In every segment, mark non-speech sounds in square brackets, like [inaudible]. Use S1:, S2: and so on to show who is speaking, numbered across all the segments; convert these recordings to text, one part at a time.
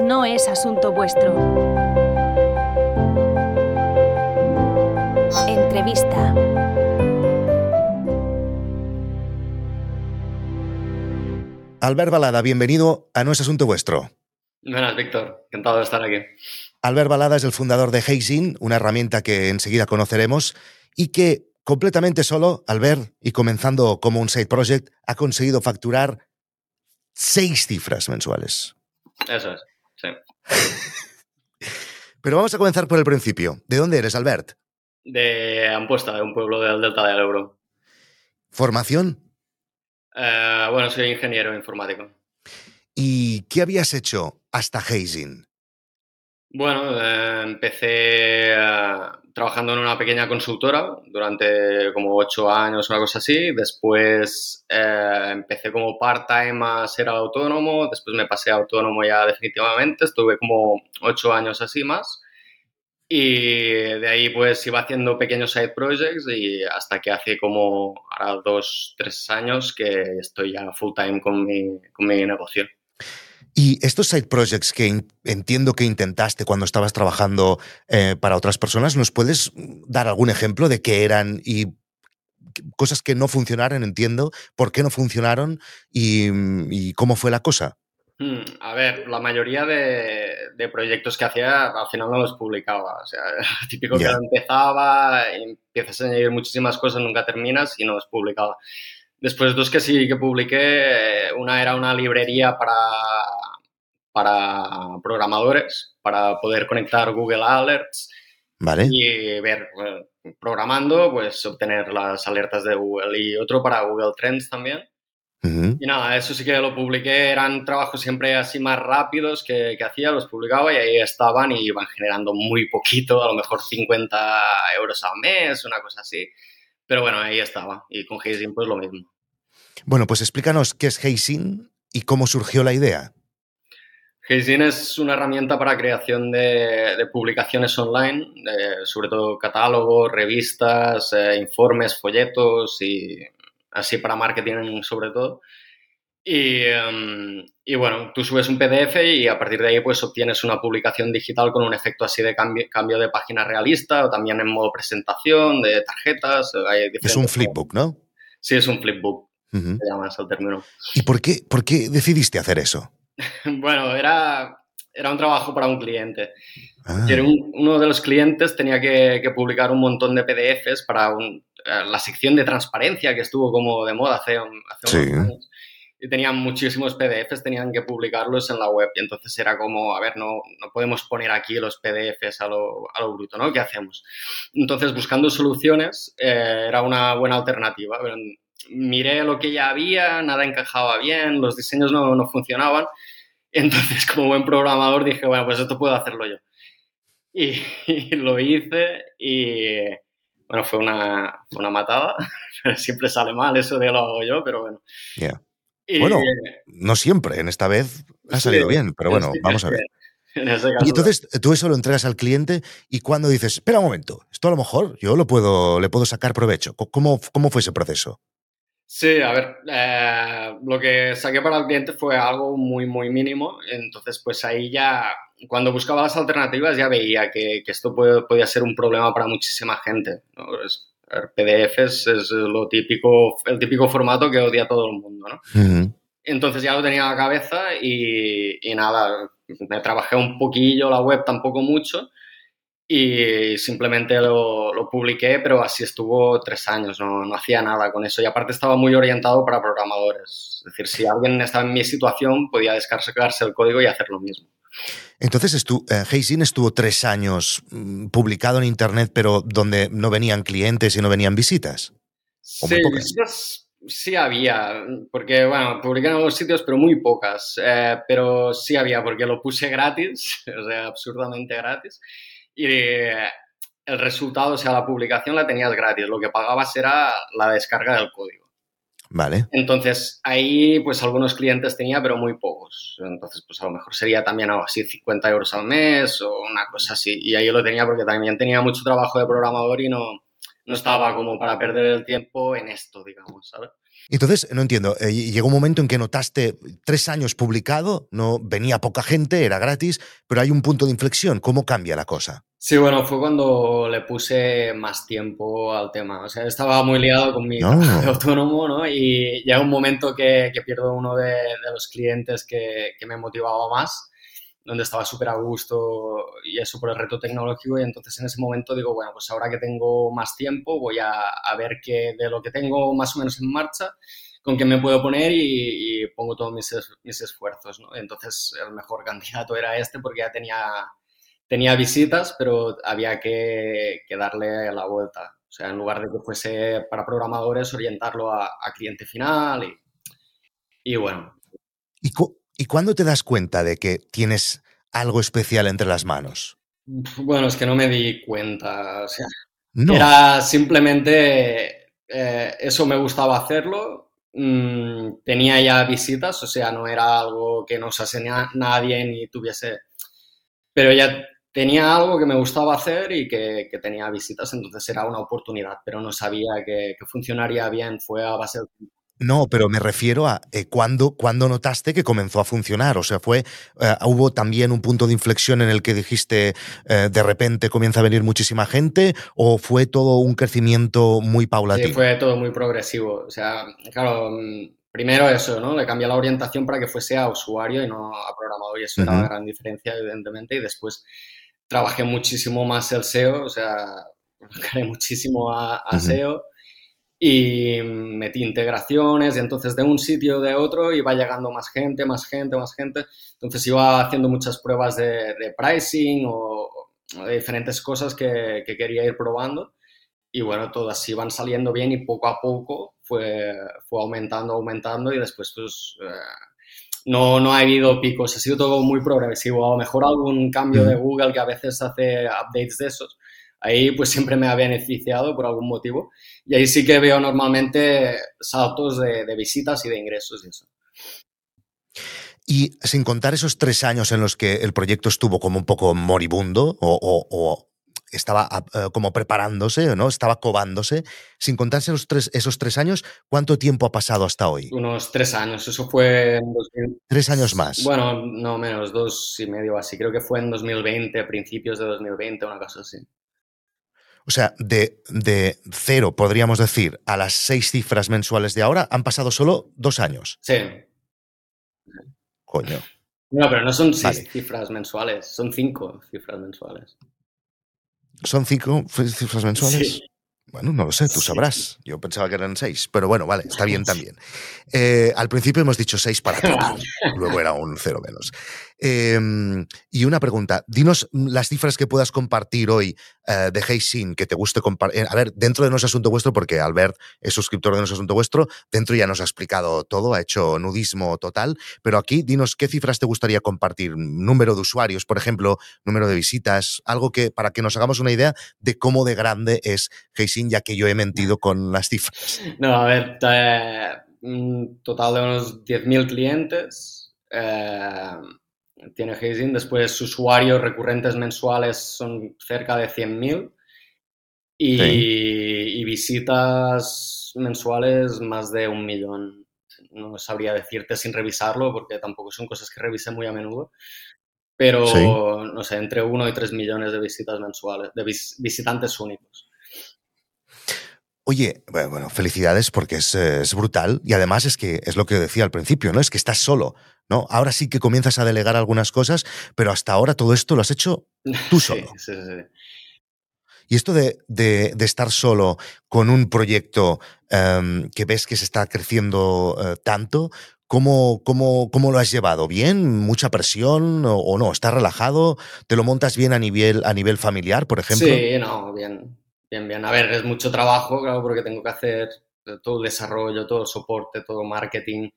S1: no es asunto vuestro. Entrevista.
S2: Albert Balada, bienvenido a No es Asunto Vuestro.
S3: Buenas, Víctor. Encantado de estar aquí.
S2: Albert Balada es el fundador de Hazing, una herramienta que enseguida conoceremos y que completamente solo, Albert, y comenzando como un side project, ha conseguido facturar seis cifras mensuales.
S3: Eso es, sí. [laughs]
S2: Pero vamos a comenzar por el principio. ¿De dónde eres, Albert?
S3: De Ampuesta, de un pueblo del Delta del Ebro.
S2: ¿Formación?
S3: Eh, bueno, soy ingeniero informático.
S2: ¿Y qué habías hecho hasta Hazing?
S3: Bueno, eh, empecé eh, trabajando en una pequeña consultora durante como ocho años, una cosa así. Después eh, empecé como part-time a ser autónomo. Después me pasé a autónomo ya definitivamente. Estuve como ocho años así más. Y de ahí pues iba haciendo pequeños side projects y hasta que hace como ahora dos, tres años que estoy ya full time con mi, con mi negocio.
S2: Y estos side projects que entiendo que intentaste cuando estabas trabajando eh, para otras personas, ¿nos puedes dar algún ejemplo de qué eran y cosas que no funcionaron, entiendo, por qué no funcionaron y, y cómo fue la cosa?
S3: Hmm, a ver, la mayoría de, de, proyectos que hacía al final no los publicaba. O sea, [laughs] típico yeah. que empezaba, empiezas a añadir muchísimas cosas, nunca terminas y no los publicaba. Después dos que sí que publiqué, una era una librería para, para programadores, para poder conectar Google Alerts
S2: vale.
S3: y ver, programando, pues obtener las alertas de Google. Y otro para Google Trends también.
S2: Uh -huh.
S3: Y nada, eso sí que lo publiqué, eran trabajos siempre así más rápidos que, que, hacía, los publicaba y ahí estaban y iban generando muy poquito, a lo mejor 50 euros al mes, una cosa así. Pero bueno, ahí estaba. Y con Hazing pues lo mismo.
S2: Bueno, pues explícanos qué es Hazing y cómo surgió la idea.
S3: Hazing es una herramienta para creación de, de publicaciones online, eh, sobre todo catálogos, revistas, eh, informes, folletos y así para marketing sobre todo. Y, um, y, bueno, tú subes un PDF y a partir de ahí pues obtienes una publicación digital con un efecto así de cambio, cambio de página realista o también en modo presentación, de tarjetas.
S2: es un flipbook, ¿no?
S3: Sí, es un flipbook. Uh -huh. Se llama ese término.
S2: ¿Y por qué, por qué decidiste hacer eso? [laughs]
S3: bueno, era, era un trabajo para un cliente. Ah. Un, uno de los clientes tenía que, que, publicar un montón de PDFs para un, eh, la sección de transparencia que estuvo como de moda hace, hace
S2: sí.
S3: unos años. Y tenían muchísimos PDFs, tenían que publicarlos en la web. Y entonces era como, a ver, no, no podemos poner aquí los PDFs a lo, a lo bruto, ¿no? ¿Qué hacemos? Entonces, buscando soluciones, eh, era una buena alternativa. Miré lo que ya había, nada encajaba bien, los diseños no, no funcionaban. [laughs] Entonces, como buen programador, dije, bueno, pues esto puedo hacerlo yo. Y, [laughs] y lo hice y, bueno, fue una, una matada. [laughs] Siempre sale mal eso de lo hago yo, pero bueno.
S2: Yeah. Y, bueno, no siempre, en esta vez ha salido sí, bien, pero bueno,
S3: sí,
S2: vamos a ver.
S3: En ese caso,
S2: y entonces tú eso lo entregas al cliente y cuando dices, espera un momento, esto a lo mejor yo lo puedo, le puedo sacar provecho. ¿Cómo, cómo fue ese proceso?
S3: Sí, a ver, eh, lo que saqué para el cliente fue algo muy, muy mínimo. Entonces, pues ahí ya, cuando buscaba las alternativas, ya veía que, que esto puede, podía ser un problema para muchísima gente. ¿no? Es, PDFs es lo típico, el típico formato que odia todo el mundo, ¿no?
S2: Uh -huh.
S3: Entonces ya lo tenía en la cabeza y, y, nada, me trabajé un poquillo la web, tampoco mucho, y simplemente lo, lo publiqué, pero así estuvo tres años, no, no, hacía nada con eso. Y aparte estaba muy orientado para programadores. Es decir, si alguien estaba en mi situación, podía descargarse el código y hacer lo mismo.
S2: Entonces, estu eh, estuvo tres años mmm, publicado en Internet, pero donde no venían clientes y no venían visitas.
S3: Sí, visitas sí había, porque, bueno, publiqué en algunos sitios, pero muy pocas. Eh, pero sí había, porque lo puse gratis, [laughs] o sea, absurdamente gratis. Y el resultado, o sea, la publicación la tenías gratis. Lo que pagabas era la descarga del código.
S2: Vale.
S3: Entonces, ahí, pues algunos clientes tenía, pero muy pocos. Entonces, pues a lo mejor sería también algo así, 50 euros al mes o una cosa así. Y ahí lo tenía porque también tenía mucho trabajo de programador y no, no estaba como para perder el tiempo en esto, digamos, ¿sabes?
S2: Entonces, no entiendo, eh, llegó un momento en que notaste tres años publicado, no venía poca gente, era gratis, pero hay un punto de inflexión. ¿Cómo cambia la cosa?
S3: Sí, bueno, fue cuando le puse más tiempo al tema. O sea, estaba muy liado con mi trabajo de autónomo, ¿no? Y llega un momento que, que pierdo uno de, de los clientes que, que, me motivaba más, donde estaba súper a gusto y eso por el reto tecnológico. Y entonces en ese momento digo, bueno, pues ahora que tengo más tiempo, voy a, a ver qué de lo que tengo más o menos en marcha, con qué me puedo poner y, pongo todos mis, mis esfuerzos. Entonces el mejor [laughs] candidato era este porque ya tenía tenía visitas, pero había que, que, darle la vuelta. O sea, en lugar de que fuese para programadores, orientarlo a, cliente final y, bueno.
S2: ¿Y, ¿Y cuándo te das cuenta de que tienes algo especial entre las manos?
S3: Bueno, es que no me di cuenta. O sea, no. era simplemente eh, eso me gustaba hacerlo. Mmm, tenía ya visitas, o sea, no era algo que no se hace nadie ni tuviese. Pero ya tenía algo que me gustaba hacer y que, que, tenía visitas, entonces era una oportunidad, pero no sabía que, que funcionaría bien, fue a base de...
S2: No, pero me refiero a eh, ¿cuándo, cuándo notaste que comenzó a funcionar. O sea, fue eh, hubo también un punto de inflexión en el que dijiste eh, de repente comienza a venir muchísima gente o fue todo un crecimiento muy paulatino.
S3: Sí, fue todo muy progresivo. O sea, claro, mm, primero eso, ¿no? Le cambié la orientación para que fuese a usuario y no a programador y eso uh -huh. era una gran diferencia, evidentemente. Y después trabajé muchísimo más el SEO, o sea, [laughs] gané muchísimo a, a uh -huh. SEO y metí integraciones y entonces de un sitio de otro iba llegando más gente, más gente, más gente. Entonces iba haciendo muchas pruebas de, de pricing o, o, de diferentes cosas que, que, quería ir probando. Y bueno, todas iban saliendo bien y poco a poco fue, fue aumentando, aumentando y después pues... Eh, no, no ha habido picos, ha sido todo muy progresivo. A lo mejor algún cambio de Google que a veces hace updates de esos. Ahí pues siempre me ha beneficiado por algún motivo. Y ahí sí que veo normalmente saltos de, de visitas y de ingresos y eso.
S2: Y sin contar esos tres años en los que el proyecto estuvo como un poco moribundo o, o, o estaba uh, como preparándose, ¿no? Estaba cobándose. Sin contarse los tres, esos tres años, ¿cuánto tiempo ha pasado hasta hoy?
S3: Unos tres años. Eso fue en
S2: 2000... Tres años más.
S3: Bueno, no menos, dos y medio así. Creo que fue en 2020, principios de 2020, una cosa así.
S2: O sea, de, de cero, podríamos decir, a las seis cifras mensuales de ahora, han pasado solo dos años.
S3: Sí.
S2: Coño.
S3: No, pero no son seis vale. cifras mensuales, son cinco cifras mensuales.
S2: ¿Son cinco cifras mensuales? Sí. Bueno, no lo sé, tú sabrás. Yo pensaba que eran seis, pero bueno, vale, está bien también. Eh, al principio hemos dicho seis para [laughs] todos, luego era un cero menos. Eh, y una pregunta, dinos las cifras que puedas compartir hoy eh, de Heisin, que te guste compartir. A ver, dentro de No es Asunto Vuestro, porque Albert es suscriptor de No Asunto Vuestro, dentro ya nos ha explicado todo, ha hecho nudismo total, pero aquí dinos qué cifras te gustaría compartir. Número de usuarios, por ejemplo, número de visitas, algo que para que nos hagamos una idea de cómo de grande es Heisin, ya que yo he mentido con las cifras.
S3: No, a ver, un total de unos 10.000 clientes. Eh, tiene Hazing. Después, usuarios recurrentes mensuales son cerca de 100.000. Y, sí. y, visitas mensuales más de un millón. No sabría decirte sin revisarlo, porque tampoco son cosas que revise muy a menudo. Pero, sí. no sé, entre uno y tres millones de visitas mensuales, de vis visitantes únicos.
S2: Oye, bueno, felicidades porque es, es, brutal y además es que es lo que decía al principio, ¿no? Es que estás solo, ¿no? Ahora sí que comienzas a delegar algunas cosas, pero hasta ahora todo esto lo has hecho tú [laughs] solo.
S3: Sí, sí, sí.
S2: Y esto de, de, de, estar solo con un proyecto um, que ves que se está creciendo uh, tanto, ¿Cómo, cómo, ¿Cómo, lo has llevado? ¿Bien? ¿Mucha presión o, o, no? ¿Estás relajado? ¿Te lo montas bien a nivel, a nivel familiar, por ejemplo?
S3: Sí, no, bien. Bien, bien. A ver, es mucho trabajo, claro, porque tengo que hacer todo el desarrollo, todo el soporte, todo el marketing.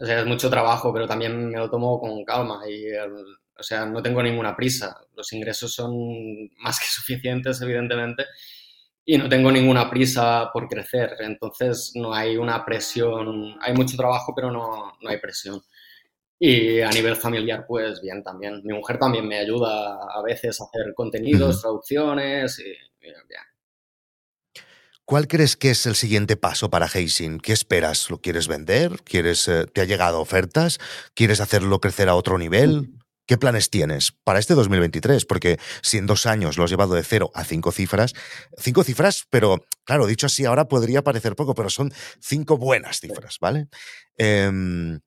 S3: O sea, es mucho trabajo, pero también me lo tomo con calma y, o sea, no tengo ninguna prisa. Los ingresos son más que [laughs] suficientes, evidentemente, y no tengo ninguna prisa por crecer. Entonces, no hay una presión. Hay mucho trabajo, pero no, no hay presión. Y a nivel familiar, pues bien, también. Mi mujer también me ayuda a veces a hacer contenidos, traducciones y, y bien.
S2: ¿Cuál crees que es el siguiente paso para Hazing? ¿Qué esperas? ¿Lo quieres vender? ¿Quieres, eh, ¿Te ha llegado ofertas? ¿Quieres hacerlo crecer a otro nivel? ¿Qué planes tienes para este 2023? Porque si en dos años lo has llevado de cero a cinco cifras, cinco cifras, pero claro, dicho así ahora podría parecer poco, pero son cinco buenas cifras, ¿vale? Em,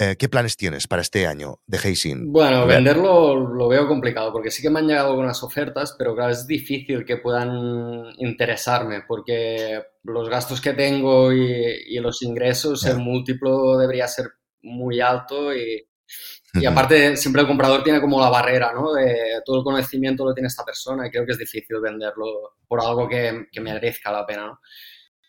S2: eh, ¿Qué planes tienes para este año de Hazing?
S3: Bueno, venderlo lo veo complicado porque sí que me han llegado algunas ofertas, pero claro, es difícil que puedan interesarme porque los gastos que tengo y, los ingresos, el múltiplo debería ser muy alto y, y aparte siempre el comprador tiene como la barrera, ¿no? De todo el conocimiento lo tiene esta persona y creo que es difícil venderlo por algo que, que merezca la pena, ¿no?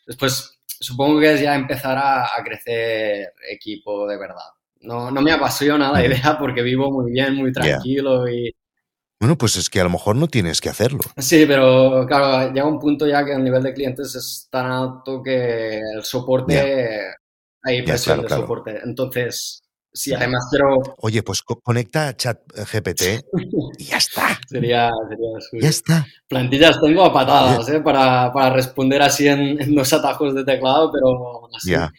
S3: Después, supongo que es ya empezar a crecer equipo de verdad no, no me apasiona la idea porque vivo muy bien, muy tranquilo y...
S2: Bueno, pues es que a lo mejor no tienes que hacerlo.
S3: Sí, pero claro, llega un punto ya que el nivel de clientes es tan alto que el soporte, hay presión de soporte. Entonces, si además quiero...
S2: Oye, pues conecta a chat GPT y ya está. [laughs]
S3: sería, sería
S2: Ya está.
S3: Plantillas tengo a patadas ¿eh? para, para, responder así en, dos atajos de teclado, pero así.
S2: Ya,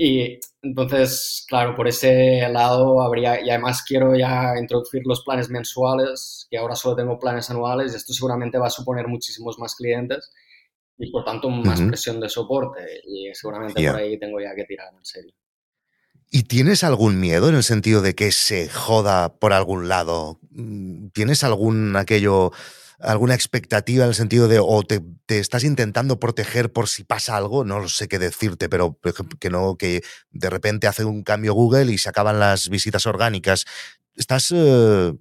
S3: Y entonces, claro, por ese lado habría, y además quiero ya introducir los planes mensuales, que ahora solo tengo planes anuales, y esto seguramente va a suponer muchísimos más clientes y por tanto más presión de soporte, y seguramente por ahí tengo ya que tirar en serio.
S2: ¿Y tienes algún miedo en el sentido de que se joda por algún lado? Mm, ¿Tienes algún aquello alguna expectativa en el sentido de o te, estás intentando proteger por si pasa algo, no sé qué decirte, pero por ejemplo, que no, que de repente hace un cambio Google y se acaban las visitas orgánicas. ¿Estás eh,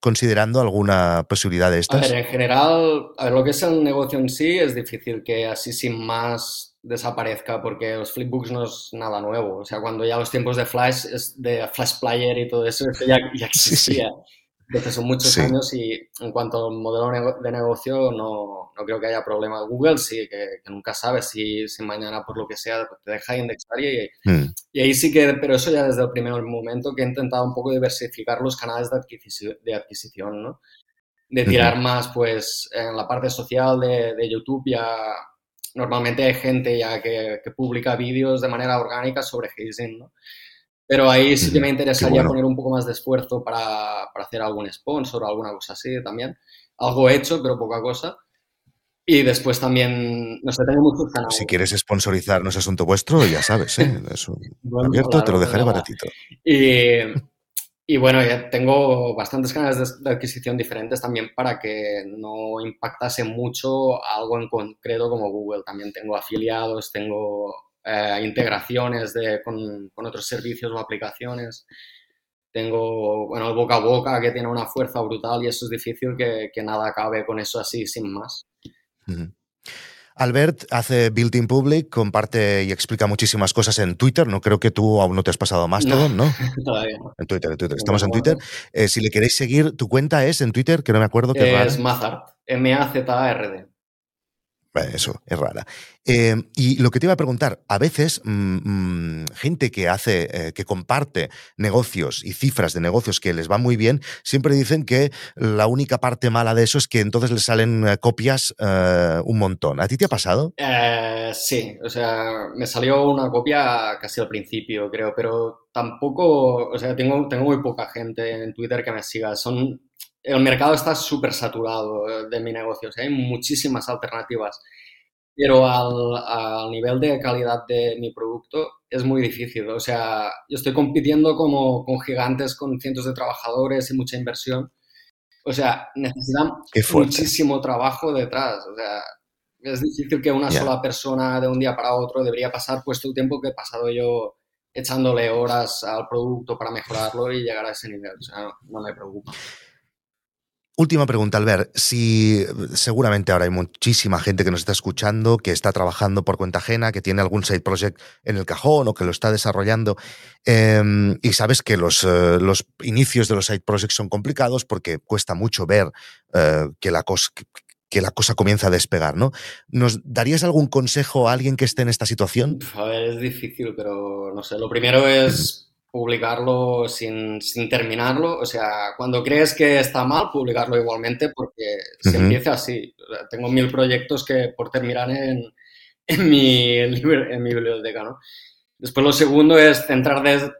S2: considerando alguna posibilidad de estas?
S3: A ver, en general, a ver, lo que es el negocio en sí es difícil que así sin más desaparezca porque los flipbooks no es nada nuevo. O sea, cuando ya los tiempos de Flash, de Flash Player y todo eso, ya, ya [laughs] existía. Desde son muchos años y en cuanto al modelo de negocio no, no creo que haya problema. Google sí, que, nunca sabes si, si, mañana por lo que sea te deja indexar y, hmm. y, ahí sí que, pero eso ya desde el primer momento que he intentado un poco diversificar los canales de adquisición, de adquisición ¿no? De tirar más pues en la parte social de, de YouTube ya normalmente hay gente ya que, que publica vídeos de manera orgánica sobre hazing, ¿no? Pero ahí sí que me interesaría poner un poco más de esfuerzo para, para, hacer algún sponsor o alguna cosa así también. Algo hecho, pero poca cosa. Y después también, no sé, tengo muchos canales.
S2: Si quieres sponsorizar, no es asunto vuestro, ya sabes, ¿eh? [laughs] Es abierto, te lo dejaré baratito.
S3: Y, y, bueno, ya tengo bastantes canales de, adquisición diferentes también para que no impactase mucho algo en concreto como Google. También tengo afiliados, tengo eh, integraciones de, con, con, otros servicios o aplicaciones. Tengo, bueno, el boca a boca que tiene una fuerza brutal y eso es difícil que, que nada acabe con eso así, sin más.
S2: Albert hace Built-in Public, comparte y explica muchísimas cosas en Twitter. No creo que tú aún no te has pasado más todo, ¿no? [laughs]
S3: Todavía no.
S2: En Twitter, en Twitter. Estamos en Twitter. Eh, si le queréis seguir, tu cuenta es en Twitter, que no me acuerdo.
S3: Qué es Mazard, M-A-Z-A-R-D.
S2: Eso, es rara. Eh, y lo que te iba a preguntar, a veces mm, mm, gente que hace, eh, que comparte negocios y cifras de negocios que les va muy bien, siempre dicen que la única parte mala de eso es que entonces les salen eh, copias un montón. ¿A ti te ha pasado?
S3: sí, o sea, me salió una copia casi al principio, creo, pero tampoco, o sea, tengo, tengo muy poca gente en Twitter que me siga. Son el mercado está súper saturado eh, de mi negocio, hay muchísimas alternativas, pero al, nivel de calidad de mi producto es muy difícil. O sea, yo estoy compitiendo como con gigantes con cientos de trabajadores y mucha inversión. O sea, necesitan muchísimo trabajo detrás. O sea, es difícil que una sola persona de un día para otro debería pasar pues todo el tiempo que he pasado yo echándole horas al producto para mejorarlo y llegar a ese nivel. O sea, no me preocupa.
S2: Última pregunta, Albert. Si seguramente ahora hay muchísima gente que nos está escuchando, que está trabajando por cuenta ajena, que tiene algún side project en el cajón o que lo está desarrollando, em, y sabes que los, eh, los, inicios de los side projects son complicados porque cuesta mucho ver eh, que, la cosa, que la cosa comienza a despegar, ¿no? ¿Nos darías algún consejo a alguien que esté en esta situación?
S3: A ver, es difícil, pero no sé. Lo primero es publicarlo sin, sin, terminarlo. O sea, cuando crees que está mal, publicarlo igualmente porque se empieza así. Tengo mil proyectos que por terminar en, [laughs] en, mi, en mi biblioteca, ¿no? Después lo segundo es centrar desde,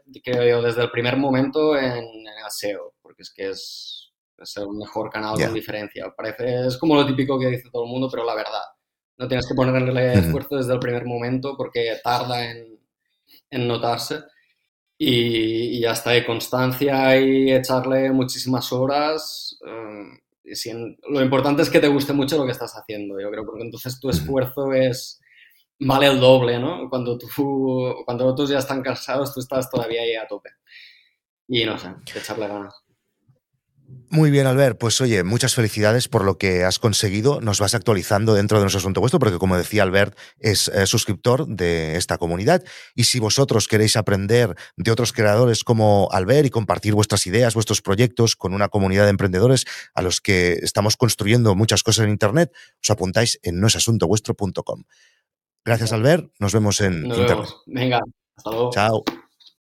S3: desde el primer momento en, el SEO, porque es que es, es el mejor canal con diferencia. Parece, es como lo típico que dice todo el mundo, pero la verdad. No tienes que ponerle esfuerzo desde el primer momento porque tarda en, en notarse. Y, ya está, y constancia y echarle muchísimas horas. Eh, lo importante es que te guste mucho lo que estás haciendo, yo creo, porque entonces tu esfuerzo es vale el doble, ¿no? Cuando, tú, cuando otros ya están cansados, tú estás todavía ahí a tope. Y no sé, echarle ganas.
S2: Muy bien, Albert. Pues oye, muchas felicidades por lo que has conseguido. Nos vas actualizando dentro de nuestro asunto vuestro, porque como decía Albert, es eh, suscriptor de esta comunidad. Y si vosotros queréis aprender de otros creadores como Albert y compartir vuestras ideas, vuestros proyectos con una comunidad de emprendedores a los que estamos construyendo muchas cosas en Internet, os apuntáis en noesasuntovuestro.com. Gracias, Albert. Nos vemos en
S3: Nos Vemos. Venga, hasta luego.
S2: Chao.